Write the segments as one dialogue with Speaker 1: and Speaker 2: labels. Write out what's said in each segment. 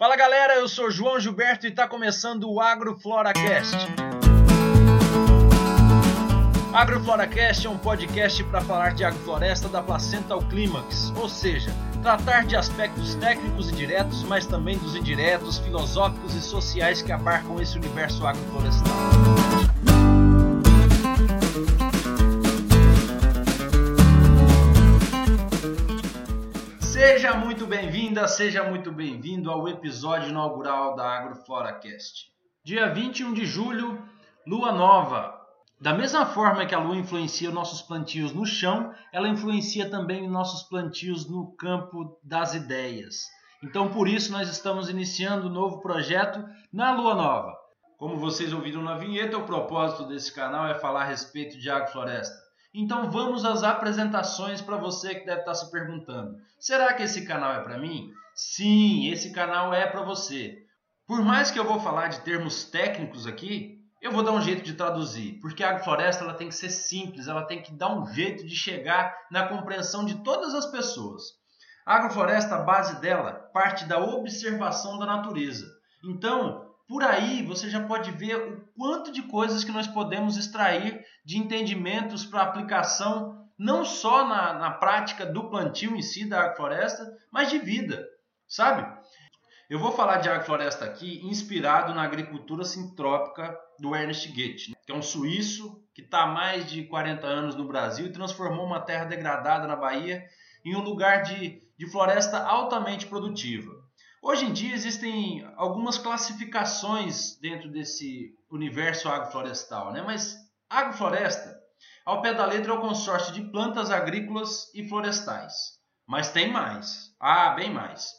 Speaker 1: Fala galera, eu sou João Gilberto e está começando o AgroFloracast. AgroFloracast é um podcast para falar de agrofloresta da placenta ao clímax, ou seja, tratar de aspectos técnicos e diretos, mas também dos indiretos, filosóficos e sociais que abarcam esse universo agroflorestal. Seja muito bem-vinda, seja muito bem-vindo ao episódio inaugural da AgroFloracast. Dia 21 de julho, lua nova. Da mesma forma que a lua influencia nossos plantios no chão, ela influencia também nossos plantios no campo das ideias. Então, por isso, nós estamos iniciando um novo projeto na lua nova. Como vocês ouviram na vinheta, o propósito desse canal é falar a respeito de agrofloresta. Então vamos às apresentações para você que deve estar se perguntando: será que esse canal é para mim? Sim, esse canal é para você. Por mais que eu vou falar de termos técnicos aqui, eu vou dar um jeito de traduzir, porque a agrofloresta ela tem que ser simples, ela tem que dar um jeito de chegar na compreensão de todas as pessoas. A agrofloresta, a base dela, parte da observação da natureza. Então, por aí você já pode ver o quanto de coisas que nós podemos extrair de entendimentos para aplicação, não só na, na prática do plantio em si da agrofloresta, mas de vida, sabe? Eu vou falar de agrofloresta aqui inspirado na agricultura sintrópica do Ernest Goethe, né? que é um suíço que está há mais de 40 anos no Brasil e transformou uma terra degradada na Bahia em um lugar de, de floresta altamente produtiva. Hoje em dia existem algumas classificações dentro desse universo agroflorestal, né? mas agrofloresta, ao pé da letra, é o consórcio de plantas agrícolas e florestais. Mas tem mais. Ah, bem mais.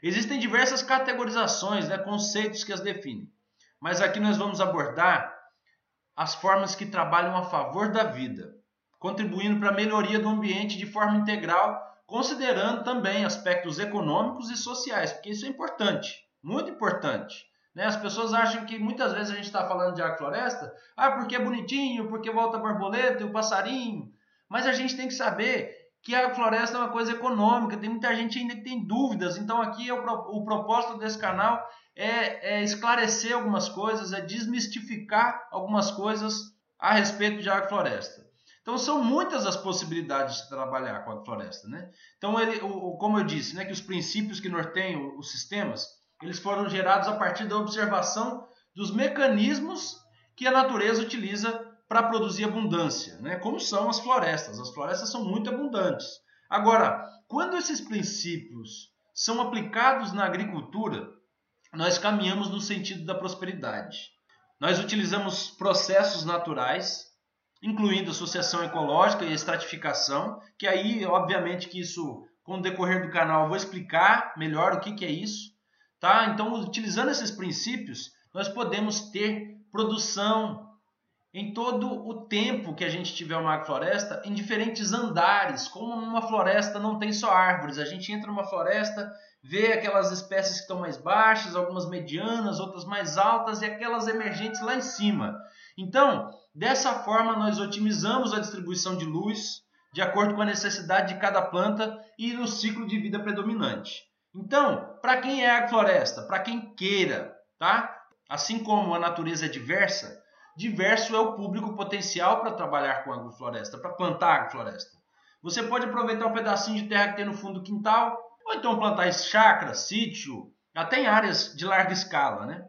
Speaker 1: Existem diversas categorizações, né, conceitos que as definem. Mas aqui nós vamos abordar as formas que trabalham a favor da vida, contribuindo para a melhoria do ambiente de forma integral considerando também aspectos econômicos e sociais, porque isso é importante, muito importante. Né? As pessoas acham que muitas vezes a gente está falando de agrofloresta, ah, porque é bonitinho, porque volta a borboleta e o passarinho, mas a gente tem que saber que a floresta é uma coisa econômica, tem muita gente ainda que tem dúvidas, então aqui é o, o propósito desse canal é, é esclarecer algumas coisas, é desmistificar algumas coisas a respeito de agrofloresta. Então são muitas as possibilidades de trabalhar com a floresta, né? Então ele, o, como eu disse, né, que os princípios que norteiam os sistemas, eles foram gerados a partir da observação dos mecanismos que a natureza utiliza para produzir abundância, né? Como são as florestas? As florestas são muito abundantes. Agora, quando esses princípios são aplicados na agricultura, nós caminhamos no sentido da prosperidade. Nós utilizamos processos naturais incluindo associação ecológica e estratificação, que aí, obviamente, que isso, com o decorrer do canal, eu vou explicar melhor o que, que é isso. Tá? Então, utilizando esses princípios, nós podemos ter produção em todo o tempo que a gente tiver uma agrofloresta, em diferentes andares, como uma floresta não tem só árvores. A gente entra numa floresta, vê aquelas espécies que estão mais baixas, algumas medianas, outras mais altas e aquelas emergentes lá em cima. Então, dessa forma, nós otimizamos a distribuição de luz de acordo com a necessidade de cada planta e no ciclo de vida predominante. Então, para quem é agrofloresta, para quem queira, tá? Assim como a natureza é diversa, diverso é o público potencial para trabalhar com agrofloresta, para plantar agrofloresta. Você pode aproveitar um pedacinho de terra que tem no fundo do quintal, ou então plantar chácara, sítio, até em áreas de larga escala, né?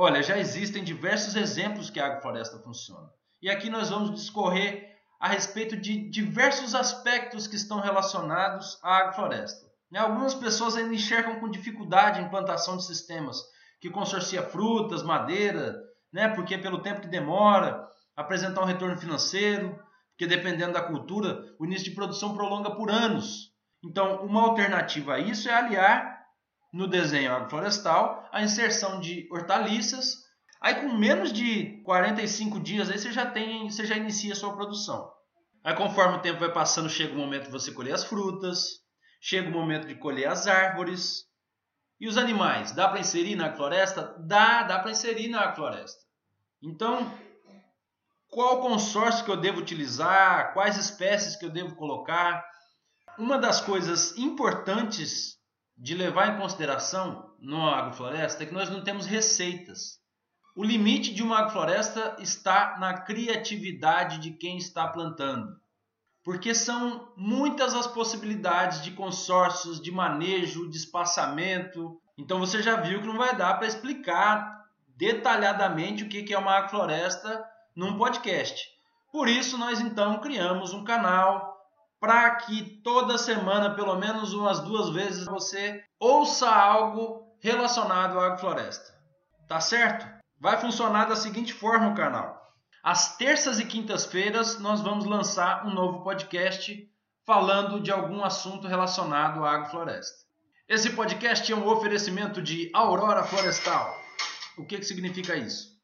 Speaker 1: Olha, já existem diversos exemplos que a agrofloresta funciona. E aqui nós vamos discorrer a respeito de diversos aspectos que estão relacionados à agrofloresta. Né, algumas pessoas ainda enxergam com dificuldade a implantação de sistemas que consorcia frutas, madeira, né, porque pelo tempo que demora, apresentar um retorno financeiro, porque dependendo da cultura, o início de produção prolonga por anos. Então, uma alternativa a isso é aliar no desenho agroflorestal a inserção de hortaliças. Aí com menos de 45 dias aí você já tem, você já inicia a sua produção. Aí conforme o tempo vai passando, chega o momento de você colher as frutas, chega o momento de colher as árvores. E os animais, dá para inserir na floresta? Dá, dá para inserir na floresta. Então, qual consórcio que eu devo utilizar? Quais espécies que eu devo colocar? Uma das coisas importantes de levar em consideração no agrofloresta é que nós não temos receitas. O limite de uma agrofloresta está na criatividade de quem está plantando. Porque são muitas as possibilidades de consórcios, de manejo, de espaçamento. Então você já viu que não vai dar para explicar detalhadamente o que é uma agrofloresta num podcast. Por isso nós então criamos um canal para que toda semana, pelo menos umas duas vezes, você ouça algo relacionado à agrofloresta. Tá certo? Vai funcionar da seguinte forma o canal. Às terças e quintas-feiras nós vamos lançar um novo podcast falando de algum assunto relacionado à agrofloresta. Esse podcast é um oferecimento de Aurora Florestal. O que, que significa isso?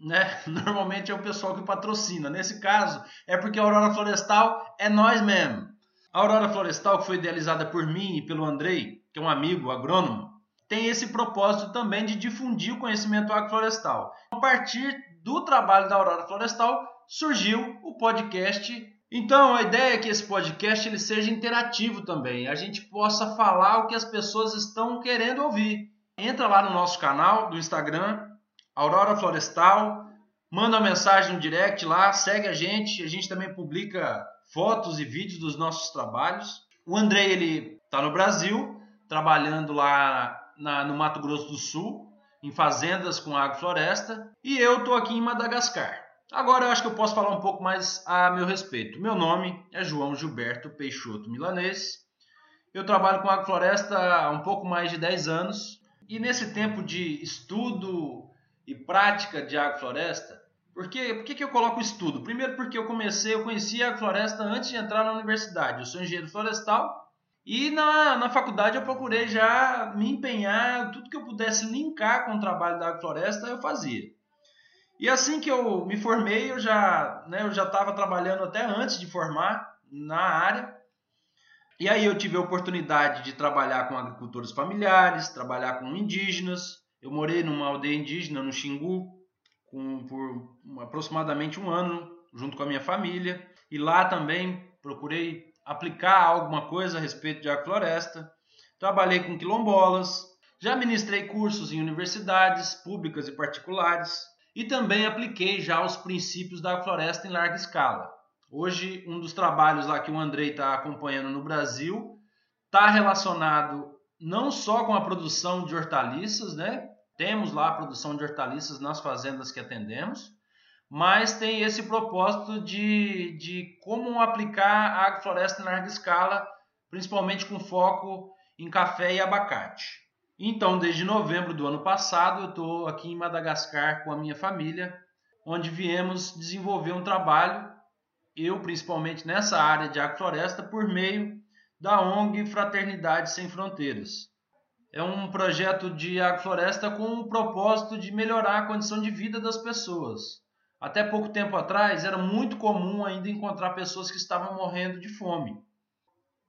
Speaker 1: Né? Normalmente é o pessoal que patrocina. Nesse caso, é porque a Aurora Florestal é nós mesmo. A Aurora Florestal, que foi idealizada por mim e pelo Andrei, que é um amigo agrônomo, tem esse propósito também de difundir o conhecimento agroflorestal. A partir do trabalho da Aurora Florestal, surgiu o podcast. Então, a ideia é que esse podcast ele seja interativo também, a gente possa falar o que as pessoas estão querendo ouvir. Entra lá no nosso canal do Instagram, Aurora Florestal. Manda uma mensagem no direct lá, segue a gente. A gente também publica fotos e vídeos dos nossos trabalhos. O André ele está no Brasil, trabalhando lá na, no Mato Grosso do Sul, em fazendas com agrofloresta. E eu estou aqui em Madagascar. Agora eu acho que eu posso falar um pouco mais a meu respeito. Meu nome é João Gilberto Peixoto Milanês. Eu trabalho com agrofloresta há um pouco mais de 10 anos. E nesse tempo de estudo e prática de agrofloresta, por por que, que eu coloco estudo? Primeiro porque eu comecei, eu conhecia a agrofloresta antes de entrar na universidade. Eu sou engenheiro florestal e na, na faculdade eu procurei já me empenhar, tudo que eu pudesse linkar com o trabalho da agrofloresta eu fazia. E assim que eu me formei, eu já né, eu já estava trabalhando até antes de formar na área. E aí eu tive a oportunidade de trabalhar com agricultores familiares, trabalhar com indígenas, eu morei numa aldeia indígena, no Xingu, com, por aproximadamente um ano, junto com a minha família. E lá também procurei aplicar alguma coisa a respeito de agrofloresta. Trabalhei com quilombolas, já ministrei cursos em universidades públicas e particulares e também apliquei já os princípios da agrofloresta em larga escala. Hoje, um dos trabalhos lá que o Andrei está acompanhando no Brasil está relacionado não só com a produção de hortaliças, né? Temos lá a produção de hortaliças nas fazendas que atendemos, mas tem esse propósito de, de como aplicar a agrofloresta em larga escala, principalmente com foco em café e abacate. Então, desde novembro do ano passado, eu estou aqui em Madagascar com a minha família, onde viemos desenvolver um trabalho, eu principalmente nessa área de agrofloresta, por meio da ONG Fraternidade Sem Fronteiras. É um projeto de agrofloresta com o propósito de melhorar a condição de vida das pessoas. Até pouco tempo atrás era muito comum ainda encontrar pessoas que estavam morrendo de fome.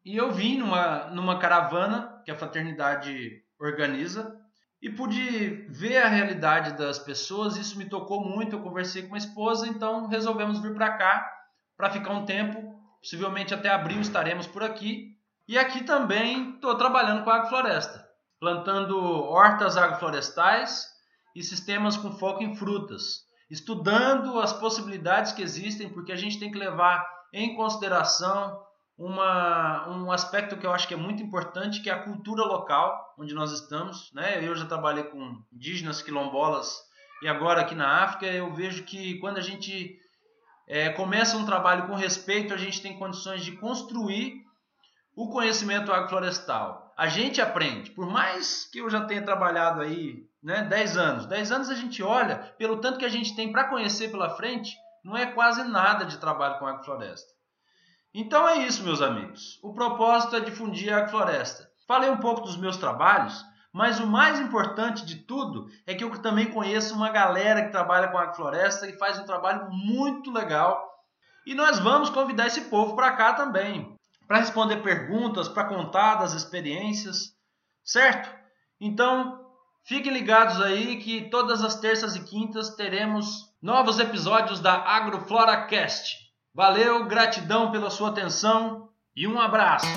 Speaker 1: E eu vim numa, numa caravana que a fraternidade organiza e pude ver a realidade das pessoas. Isso me tocou muito. Eu conversei com a esposa, então resolvemos vir para cá para ficar um tempo. Possivelmente até abril estaremos por aqui e aqui também estou trabalhando com a agrofloresta, plantando hortas agroflorestais e sistemas com foco em frutas, estudando as possibilidades que existem, porque a gente tem que levar em consideração uma, um aspecto que eu acho que é muito importante, que é a cultura local onde nós estamos. Né? Eu já trabalhei com indígenas, quilombolas, e agora aqui na África eu vejo que quando a gente é, começa um trabalho com respeito, a gente tem condições de construir o conhecimento agroflorestal. A gente aprende, por mais que eu já tenha trabalhado aí né, 10 anos, 10 anos a gente olha, pelo tanto que a gente tem para conhecer pela frente, não é quase nada de trabalho com agrofloresta. Então é isso, meus amigos. O propósito é difundir a agrofloresta. Falei um pouco dos meus trabalhos, mas o mais importante de tudo é que eu também conheço uma galera que trabalha com agrofloresta e faz um trabalho muito legal. E nós vamos convidar esse povo para cá também para responder perguntas, para contar das experiências, certo? Então, fiquem ligados aí que todas as terças e quintas teremos novos episódios da AgroFlora Cast. Valeu, gratidão pela sua atenção e um abraço.